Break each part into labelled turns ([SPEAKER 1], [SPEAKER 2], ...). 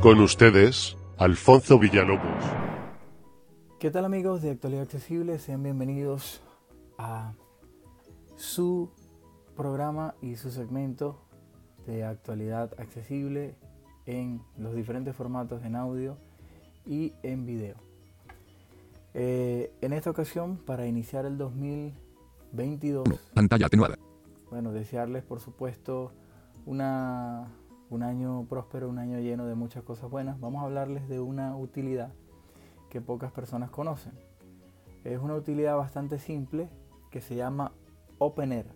[SPEAKER 1] Con ustedes, Alfonso Villalobos.
[SPEAKER 2] ¿Qué tal amigos de Actualidad Accesible? Sean bienvenidos a su programa y su segmento de actualidad accesible en los diferentes formatos en audio y en video. Eh, en esta ocasión, para iniciar el 2022,
[SPEAKER 3] Pantalla atenuada.
[SPEAKER 2] bueno, desearles por supuesto una, un año próspero, un año lleno de muchas cosas buenas. Vamos a hablarles de una utilidad que pocas personas conocen. Es una utilidad bastante simple que se llama OpenAir.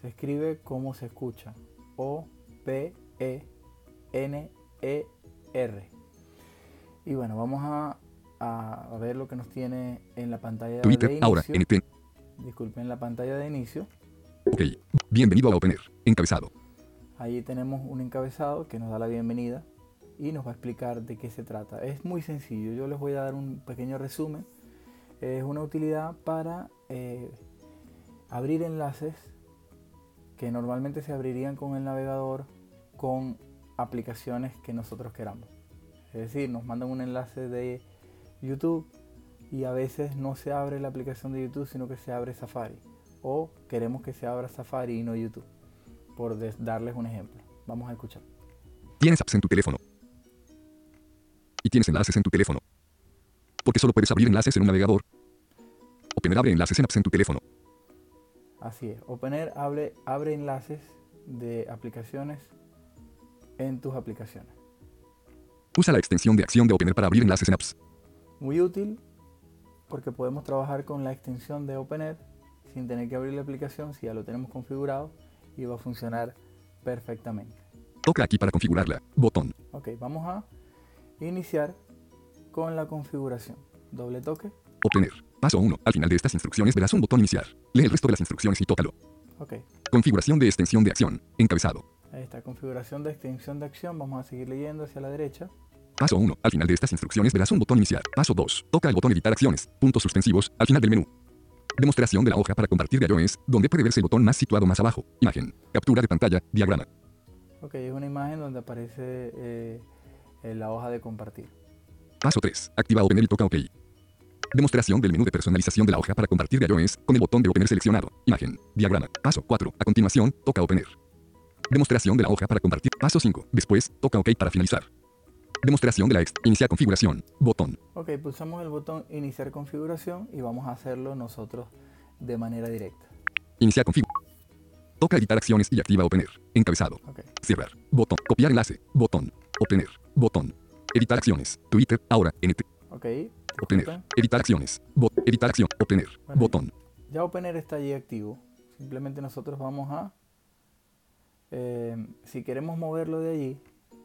[SPEAKER 2] Se escribe como se escucha. O P E N E R. Y bueno, vamos a, ver lo que nos tiene en la pantalla de
[SPEAKER 3] Twitter,
[SPEAKER 2] inicio.
[SPEAKER 3] ahora, NT.
[SPEAKER 2] Disculpen la pantalla de inicio.
[SPEAKER 3] Ok. Bienvenido a OpenAir. Encabezado.
[SPEAKER 2] Ahí tenemos un encabezado que nos da la bienvenida y nos va a explicar de qué se trata. Es muy sencillo, yo les voy a dar un pequeño resumen. Es una utilidad para eh, abrir enlaces que normalmente se abrirían con el navegador con aplicaciones que nosotros queramos. Es decir, nos mandan un enlace de YouTube y a veces no se abre la aplicación de YouTube, sino que se abre Safari. O queremos que se abra Safari y no YouTube por darles un ejemplo. Vamos a escuchar.
[SPEAKER 3] Tienes apps en tu teléfono. Y tienes enlaces en tu teléfono. Porque solo puedes abrir enlaces en un navegador. OpenAir abre enlaces en apps en tu teléfono.
[SPEAKER 2] Así es. OpenAir abre, abre enlaces de aplicaciones en tus aplicaciones.
[SPEAKER 3] Usa la extensión de acción de OpenAir para abrir enlaces en apps.
[SPEAKER 2] Muy útil porque podemos trabajar con la extensión de OpenAir sin tener que abrir la aplicación si ya lo tenemos configurado y va a funcionar perfectamente.
[SPEAKER 3] Toca aquí para configurarla. Botón.
[SPEAKER 2] Ok, vamos a iniciar con la configuración. Doble toque.
[SPEAKER 3] OpenAir. Paso 1. Al final de estas instrucciones verás un botón iniciar. Lee el resto de las instrucciones y tócalo.
[SPEAKER 2] Ok,
[SPEAKER 3] Configuración de extensión de acción. Encabezado.
[SPEAKER 2] ahí está. Configuración de extensión de acción. Vamos a seguir leyendo hacia la derecha.
[SPEAKER 3] Paso 1. Al final de estas instrucciones verás un botón iniciar. Paso 2. Toca el botón editar acciones. Puntos suspensivos. Al final del menú. Demostración de la hoja para compartir de iOS, donde puede verse el botón más situado más abajo. Imagen. Captura de pantalla. Diagrama.
[SPEAKER 2] Ok, es una imagen donde aparece eh, eh, la hoja de compartir.
[SPEAKER 3] Paso 3. Activa OpenAir y toca OK. Demostración del menú de personalización de la hoja para compartir de iOS con el botón de OpenAir seleccionado. Imagen. Diagrama. Paso 4. A continuación, toca OpenAir. Demostración de la hoja para compartir. Paso 5. Después, toca OK para finalizar. Demostración de la ex. Iniciar configuración. Botón.
[SPEAKER 2] Ok, pulsamos el botón iniciar configuración y vamos a hacerlo nosotros de manera directa.
[SPEAKER 3] Iniciar configuración. Toca editar acciones y activa OpenAir. Encabezado.
[SPEAKER 2] Ok,
[SPEAKER 3] Cerrar. Botón. Copiar enlace. Botón. OpenAir. Botón. Editar acciones. Twitter. Ahora. NT.
[SPEAKER 2] ok. Disculpen.
[SPEAKER 3] Editar acciones. Bot. Editar acción.
[SPEAKER 2] Bueno,
[SPEAKER 3] Botón.
[SPEAKER 2] Ya OpenAir está allí activo. Simplemente nosotros vamos a... eh, si queremos moverlo de allí,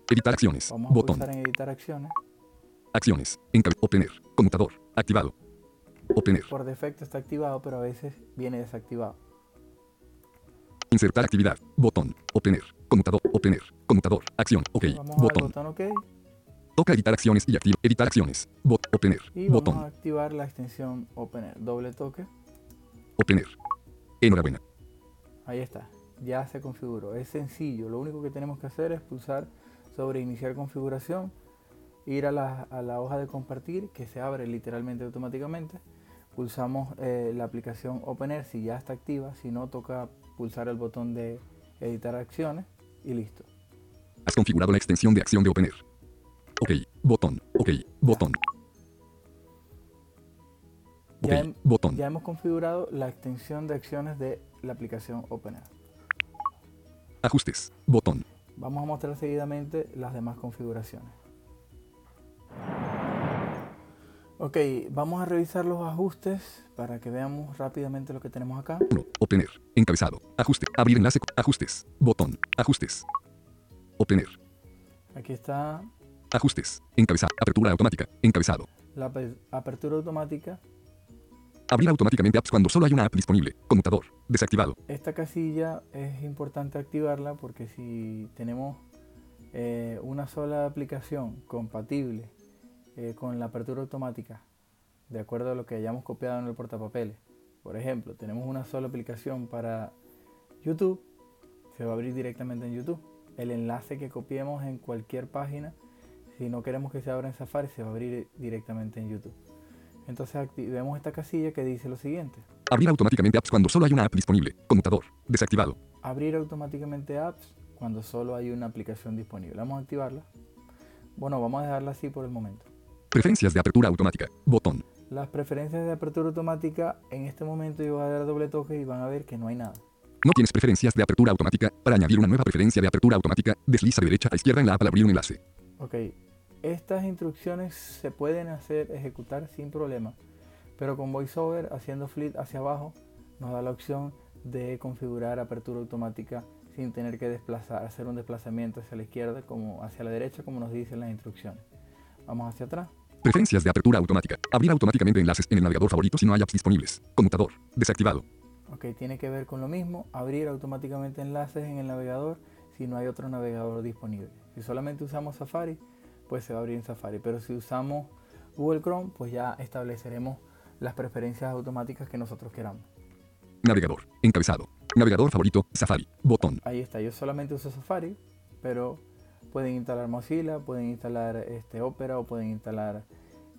[SPEAKER 3] Editar acciones.
[SPEAKER 2] vamos a
[SPEAKER 3] Botón.
[SPEAKER 2] en editar acciones.
[SPEAKER 3] Acciones. Encabezado. OpenAir. Conmutador. Activado. OpenAir.
[SPEAKER 2] Por defecto está activado, pero a veces viene desactivado.
[SPEAKER 3] Insertar actividad. Botón. Obtener. Conmutador. Obtener. Conmutador. Acción. OK.
[SPEAKER 2] Vamos al
[SPEAKER 3] Botón.
[SPEAKER 2] botón OK
[SPEAKER 3] Toca editar acciones y activa. Editar acciones. Bot. Obtener.
[SPEAKER 2] y vamos a
[SPEAKER 3] Botón.
[SPEAKER 2] activar la extensión OpenAir. Doble toque.
[SPEAKER 3] Obtener. Enhorabuena.
[SPEAKER 2] Ahí está, ya se configuró. Es sencillo, lo único que tenemos que hacer es pulsar sobre iniciar configuración, ir a la, a la hoja de compartir que se abre literalmente automáticamente. Pulsamos eh, la aplicación OpenAir si ya está activa, si no toca pulsar el botón de editar acciones y listo.
[SPEAKER 3] Has configurado la extensión de acción de Obtener. OK. Botón. OK. Botón. OK.
[SPEAKER 2] Ya, hem-
[SPEAKER 3] Botón.
[SPEAKER 2] ya hemos configurado la extensión de acciones de la aplicación OpenAir.
[SPEAKER 3] Ajustes. Botón.
[SPEAKER 2] Vamos a mostrar seguidamente las demás configuraciones. Ok, vamos a revisar los ajustes para que veamos rápidamente lo que tenemos acá.
[SPEAKER 3] 1. Obtener. Encabezado. Ajuste. Abrir enlace. Ajustes. Botón. Ajustes. Obtener.
[SPEAKER 2] Aquí está
[SPEAKER 3] Ajustes. Encabezado. Apertura automática. Encabezado.
[SPEAKER 2] la ape- apertura automática.
[SPEAKER 3] Abrir automáticamente apps cuando solo hay una app disponible. Conmutador. Desactivado.
[SPEAKER 2] Esta casilla es importante activarla porque si tenemos eh, una sola aplicación compatible eh, con la apertura automática, de acuerdo a lo que hayamos copiado en el portapapeles, por ejemplo, tenemos una sola aplicación para YouTube, se va a abrir directamente en YouTube. El enlace que copiemos en cualquier página Si no queremos que se abra en Safari, se va a abrir directamente en YouTube. Entonces activemos esta casilla que dice lo siguiente.
[SPEAKER 3] Abrir automáticamente apps cuando solo hay una app disponible. Conmutador. Desactivado.
[SPEAKER 2] Abrir automáticamente apps cuando solo hay una aplicación disponible. Vamos a activarla. Bueno, vamos a dejarla así por el momento.
[SPEAKER 3] Preferencias de apertura automática. Botón.
[SPEAKER 2] Las preferencias de apertura automática, en este momento yo voy a dar doble toque y van a ver que no hay nada.
[SPEAKER 3] No tienes preferencias de apertura automática. Para añadir una nueva preferencia de apertura automática, desliza de derecha a izquierda en la app al abrir un enlace.
[SPEAKER 2] Ok, estas instrucciones se pueden hacer, ejecutar sin problema, pero con VoiceOver haciendo flit hacia abajo nos da la opción de configurar apertura automática sin tener que desplazar, hacer un desplazamiento hacia la izquierda como hacia la derecha como nos dicen las instrucciones. Vamos hacia atrás.
[SPEAKER 3] Preferencias de apertura automática. Abrir automáticamente enlaces en el navegador favorito si no hay apps disponibles. Conmutador. Desactivado.
[SPEAKER 2] Ok, tiene que ver con lo mismo, abrir automáticamente enlaces en el navegador si no hay otro navegador disponible. Si solamente usamos Safari, pues se va a abrir en Safari, pero si usamos Google Chrome, pues ya estableceremos las preferencias automáticas que nosotros queramos.
[SPEAKER 3] Navegador. Encabezado. Navegador favorito. Safari. Botón.
[SPEAKER 2] Ahí está, yo solamente uso Safari, pero pueden instalar Mozilla, pueden instalar este Opera o pueden instalar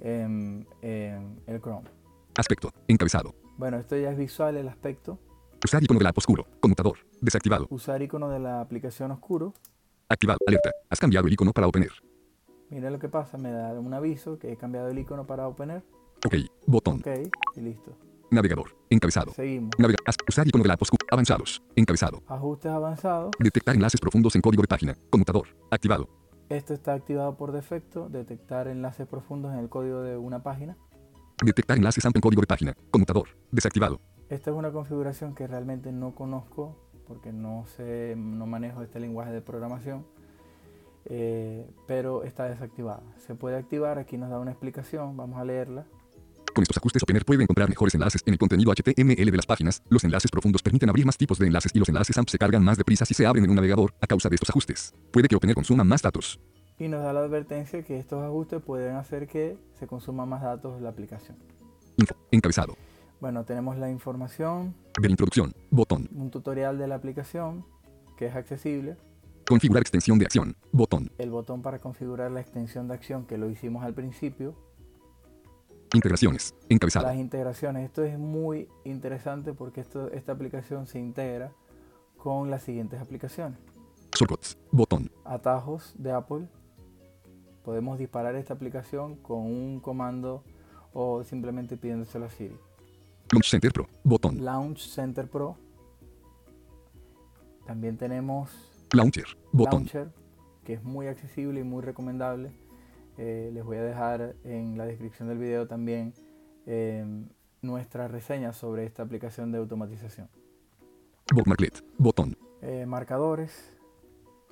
[SPEAKER 2] em, em, el Chrome.
[SPEAKER 3] Aspecto. Encabezado.
[SPEAKER 2] Bueno, esto ya es visual el aspecto.
[SPEAKER 3] Usar icono de la app oscuro. Conmutador. Desactivado.
[SPEAKER 2] Usar icono de la aplicación oscuro.
[SPEAKER 3] Activado. Alerta. Has cambiado el icono para Opener.
[SPEAKER 2] Mira lo que pasa, me da un aviso que he cambiado el icono para Opener.
[SPEAKER 3] Ok. Botón.
[SPEAKER 2] Ok, y listo.
[SPEAKER 3] Navegador. Encabezado.
[SPEAKER 2] Seguimos.
[SPEAKER 3] Navega as- usar icono de la app oscuro. Avanzados. Encabezado.
[SPEAKER 2] Ajustes avanzados.
[SPEAKER 3] Detectar enlaces profundos en código de página. Conmutador. Activado.
[SPEAKER 2] Esto está activado por defecto. Detectar enlaces profundos en el código de una página.
[SPEAKER 3] Detectar enlaces AMP en código de página. Conmutador. Desactivado.
[SPEAKER 2] Esta es una configuración que realmente no conozco porque no sé, no manejo este lenguaje de programación, eh, pero está desactivada. Se puede activar, aquí nos da una explicación, vamos a leerla.
[SPEAKER 3] Con estos ajustes Opener puede encontrar mejores enlaces en el contenido HTML de las páginas. Los enlaces profundos permiten abrir más tipos de enlaces y los enlaces AMP se cargan más deprisa si se abren en un navegador a causa de estos ajustes. Puede que Opener consuma más datos.
[SPEAKER 2] Y nos da la advertencia que estos ajustes pueden hacer que se consuma más datos de la aplicación.
[SPEAKER 3] Info. Encabezado.
[SPEAKER 2] Bueno, tenemos la información,
[SPEAKER 3] Ver introducción. Botón.
[SPEAKER 2] un tutorial de la aplicación que es accesible,
[SPEAKER 3] Configurar extensión de acción. Botón.
[SPEAKER 2] el botón para configurar la extensión de acción que lo hicimos al principio,
[SPEAKER 3] Integraciones. Encabezado.
[SPEAKER 2] las integraciones. Esto es muy interesante porque esto, esta aplicación se integra con las siguientes aplicaciones.
[SPEAKER 3] Shortcuts. Botón.
[SPEAKER 2] Atajos de Apple. Podemos disparar esta aplicación con un comando o simplemente pidiéndoselo a Siri.
[SPEAKER 3] Launch Center Pro. Botón.
[SPEAKER 2] Launch Center Pro. También tenemos
[SPEAKER 3] Launcher. Botón.
[SPEAKER 2] Launcher, que es muy accesible y muy recomendable. Eh, les voy a dejar en la descripción del video también eh, nuestra reseña sobre esta aplicación de automatización.
[SPEAKER 3] Bookmarklet. Botón.
[SPEAKER 2] Eh, marcadores,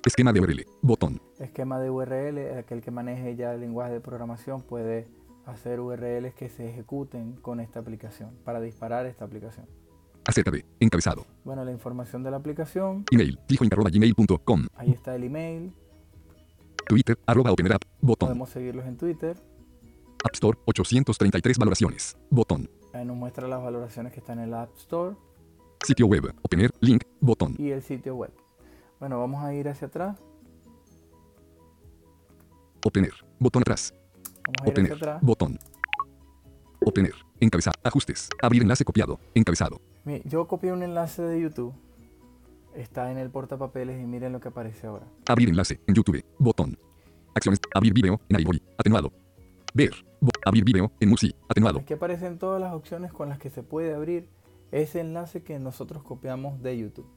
[SPEAKER 3] Esquema de URL. Botón.
[SPEAKER 2] esquema de URL, aquel que maneje ya el lenguaje de programación puede hacer URLs que se ejecuten con esta aplicación para disparar esta aplicación.
[SPEAKER 3] Acerca de. Encabezado.
[SPEAKER 2] Bueno, la información de la aplicación,
[SPEAKER 3] Email. Fijoin.gmail.com.
[SPEAKER 2] ahí está el email,
[SPEAKER 3] Twitter. Arroba Opener App. Botón.
[SPEAKER 2] podemos seguirlos en Twitter,
[SPEAKER 3] App Store. 833 valoraciones. Botón.
[SPEAKER 2] ahí nos muestra las valoraciones que están en la App Store
[SPEAKER 3] Sitio web. Opener. Link. Botón.
[SPEAKER 2] y el sitio web. Bueno, vamos a ir hacia atrás,
[SPEAKER 3] Obtener. Botón atrás.
[SPEAKER 2] vamos a ir hacia
[SPEAKER 3] Obtener.
[SPEAKER 2] atrás.
[SPEAKER 3] Botón. Obtener. Encabezado. Ajustes. Abrir enlace copiado. Encabezado.
[SPEAKER 2] Yo copié un enlace de YouTube, está en el portapapeles y miren lo que aparece ahora.
[SPEAKER 3] Abrir enlace en YouTube. Botón. Acciones. Abrir video en iVoox. Atenuado. Ver. Bo- abrir video en Musi. Atenuado.
[SPEAKER 2] Aquí aparecen todas las opciones con las que se puede abrir ese enlace que nosotros copiamos de YouTube.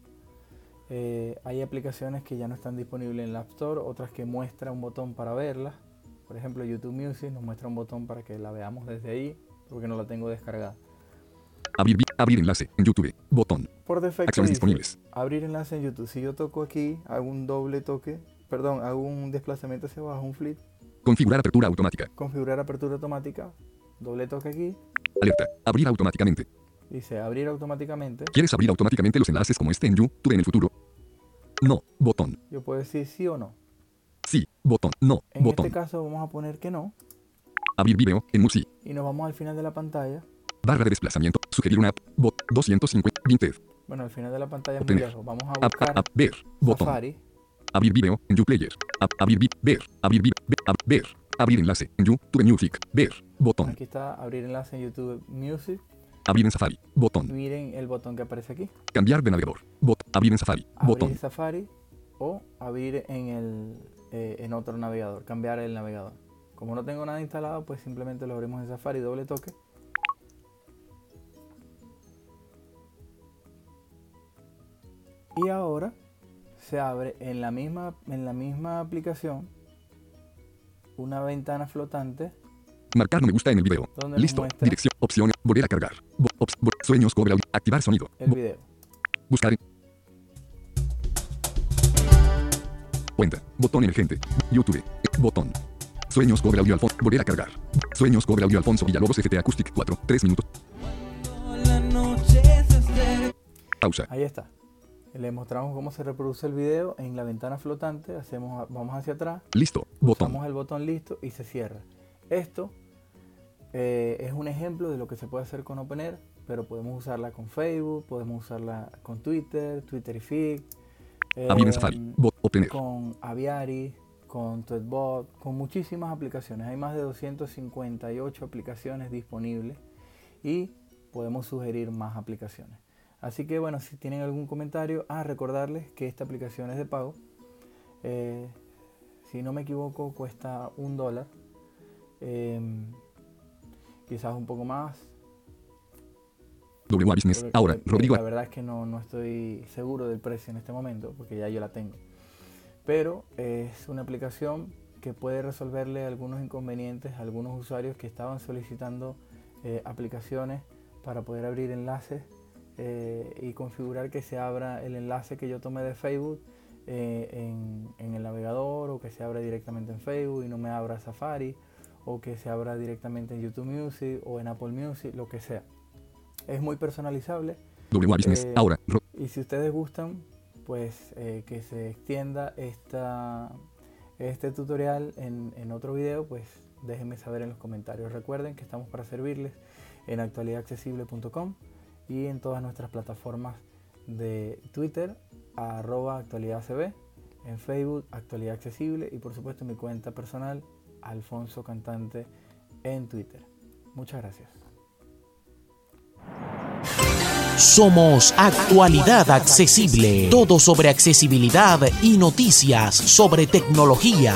[SPEAKER 2] Eh, hay aplicaciones que ya no están disponibles en la App Store, otras que muestra un botón para verlas. Por ejemplo, YouTube Music nos muestra un botón para que la veamos desde ahí, porque no la tengo descargada.
[SPEAKER 3] Abrir, abrir enlace en YouTube. Botón.
[SPEAKER 2] Por defecto,
[SPEAKER 3] Acciones
[SPEAKER 2] dice,
[SPEAKER 3] disponibles.
[SPEAKER 2] abrir enlace en YouTube. Si yo toco aquí, hago un doble toque, perdón, hago un desplazamiento hacia abajo, un flip,
[SPEAKER 3] Configurar apertura automática.
[SPEAKER 2] configurar apertura automática, doble toque aquí,
[SPEAKER 3] Alerta. Abrir automáticamente.
[SPEAKER 2] dice abrir automáticamente.
[SPEAKER 3] ¿Quieres abrir automáticamente los enlaces como este en YouTube en el futuro? No. Botón.
[SPEAKER 2] Yo puedo decir sí o no.
[SPEAKER 3] Sí. Botón. No.
[SPEAKER 2] En
[SPEAKER 3] Botón.
[SPEAKER 2] este caso vamos a poner que no
[SPEAKER 3] Abrir video en Musi.
[SPEAKER 2] y nos vamos al final de la pantalla.
[SPEAKER 3] Barra de desplazamiento. Sugerir una app. Bot. 250. Vinted.
[SPEAKER 2] Bueno, al final de la pantalla es muy
[SPEAKER 3] Obtener.
[SPEAKER 2] lejos. Vamos a
[SPEAKER 3] App.
[SPEAKER 2] buscar
[SPEAKER 3] App. Ver. Botón.
[SPEAKER 2] Safari.
[SPEAKER 3] Abrir video en YouPlayer. App. Abrir vi- Ver. Abrir vi- Ve- ab- ver. Abrir enlace. En YouTube Music. Ver. Botón.
[SPEAKER 2] Aquí está abrir enlace en YouTube Music.
[SPEAKER 3] Abrir en Safari. Botón.
[SPEAKER 2] Miren el botón que aparece aquí.
[SPEAKER 3] Cambiar de navegador. Bot. Abrir en Safari. Botón.
[SPEAKER 2] Abrir Safari o abrir en, el, eh, en otro navegador. Cambiar el navegador. Como no tengo nada instalado, pues simplemente lo abrimos en Safari, doble toque. Y ahora se abre en la misma, en la misma aplicación una ventana flotante
[SPEAKER 3] Marcar no me gusta en el video.
[SPEAKER 2] ¿Dónde nos
[SPEAKER 3] Listo. Dirección. Opciones. Volver a cargar. Bo- ops- bo- sueños cobre audio. Activar sonido.
[SPEAKER 2] el
[SPEAKER 3] Bo-
[SPEAKER 2] video.
[SPEAKER 3] buscar en. Cuenta. Botón emergente. YouTube. Botón. Sueños cobre audio Alfonso. Volver a cargar. Sueños cobre audio Alfonso Villalobos FT Acoustic 4. 3 minutos. Pausa.
[SPEAKER 2] Ahí está. Le mostramos cómo se reproduce el video en la ventana flotante. Hacemos, vamos hacia atrás,
[SPEAKER 3] Listo. Botón.
[SPEAKER 2] Usamos el botón listo y se cierra. Esto eh, es un ejemplo de lo que se puede hacer con OpenAir, pero podemos usarla con Facebook, podemos usarla con Twitter, Twitter y
[SPEAKER 3] en
[SPEAKER 2] eh, con Aviary, con Tweetbot, con muchísimas aplicaciones. Hay más de 258 aplicaciones disponibles y podemos sugerir más aplicaciones. Así que bueno, si tienen algún comentario, ah, recordarles que esta aplicación es de pago. Eh, si no me equivoco, cuesta un dólar. Em, quizás un poco más.
[SPEAKER 3] W Business. Ahora. Rodrigo.
[SPEAKER 2] La verdad es que no, no estoy seguro del precio en este momento, porque ya yo la tengo. Pero es una aplicación que puede resolverle algunos inconvenientes a algunos usuarios que estaban solicitando eh, aplicaciones para poder abrir enlaces eh, y configurar que se abra el enlace que yo tomé de Facebook eh, en, en el navegador o que se abra directamente en Facebook y no me abra Safari o que se abra directamente en YouTube Music o en Apple Music, lo que sea. Es muy personalizable
[SPEAKER 3] W Business.
[SPEAKER 2] eh,
[SPEAKER 3] Ahora.
[SPEAKER 2] Y si ustedes gustan, pues eh, que se extienda esta, este tutorial en, en otro video, pues déjenme saber en los comentarios. Recuerden que estamos para servirles en actualidadaccesible.com y en todas nuestras plataformas de Twitter, arroba actualidadcb, en Facebook, Actualidad Accesible y por supuesto mi cuenta personal, Alfonso Cantante, en Twitter. Muchas gracias.
[SPEAKER 4] Somos Actualidad Accesible. Todo sobre accesibilidad y noticias sobre tecnología.